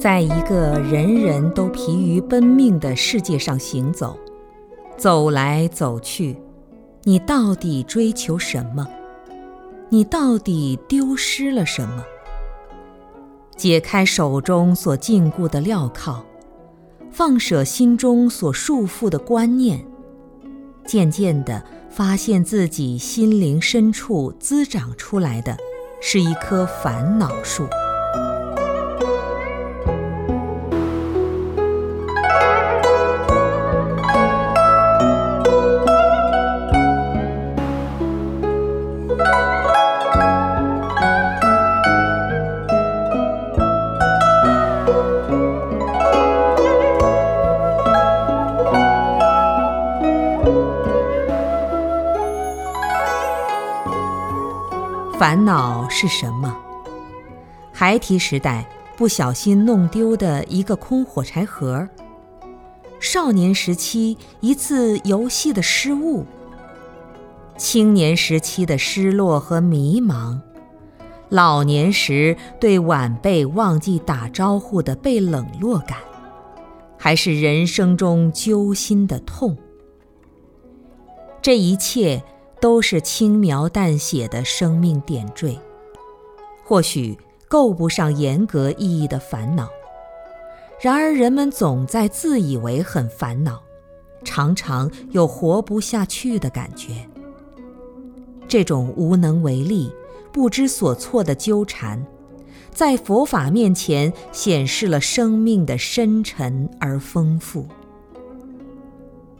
在一个人人都疲于奔命的世界上行走，走来走去，你到底追求什么？你到底丢失了什么？解开手中所禁锢的镣铐，放舍心中所束缚的观念，渐渐地发现自己心灵深处滋长出来的，是一棵烦恼树。烦恼是什么？孩提时代不小心弄丢的一个空火柴盒；少年时期一次游戏的失误；青年时期的失落和迷茫；老年时对晚辈忘记打招呼的被冷落感，还是人生中揪心的痛？这一切。都是轻描淡写的生命点缀，或许够不上严格意义的烦恼。然而人们总在自以为很烦恼，常常有活不下去的感觉。这种无能为力、不知所措的纠缠，在佛法面前显示了生命的深沉而丰富。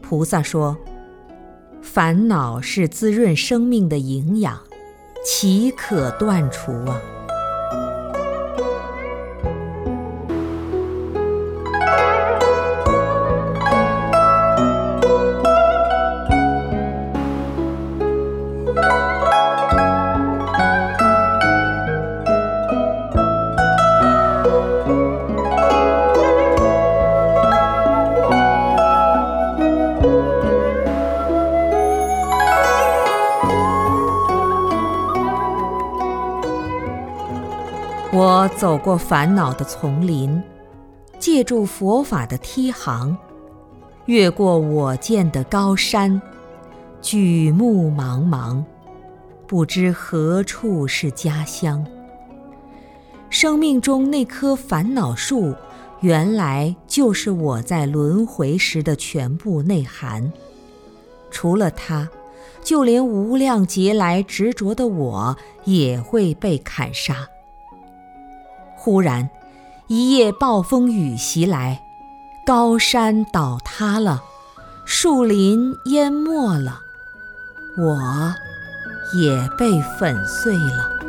菩萨说。烦恼是滋润生命的营养，岂可断除啊！我走过烦恼的丛林，借助佛法的梯航，越过我见的高山，举目茫茫，不知何处是家乡。生命中那棵烦恼树，原来就是我在轮回时的全部内涵。除了它，就连无量劫来执着的我，也会被砍杀。忽然，一夜暴风雨袭来，高山倒塌了，树林淹没了，我也被粉碎了。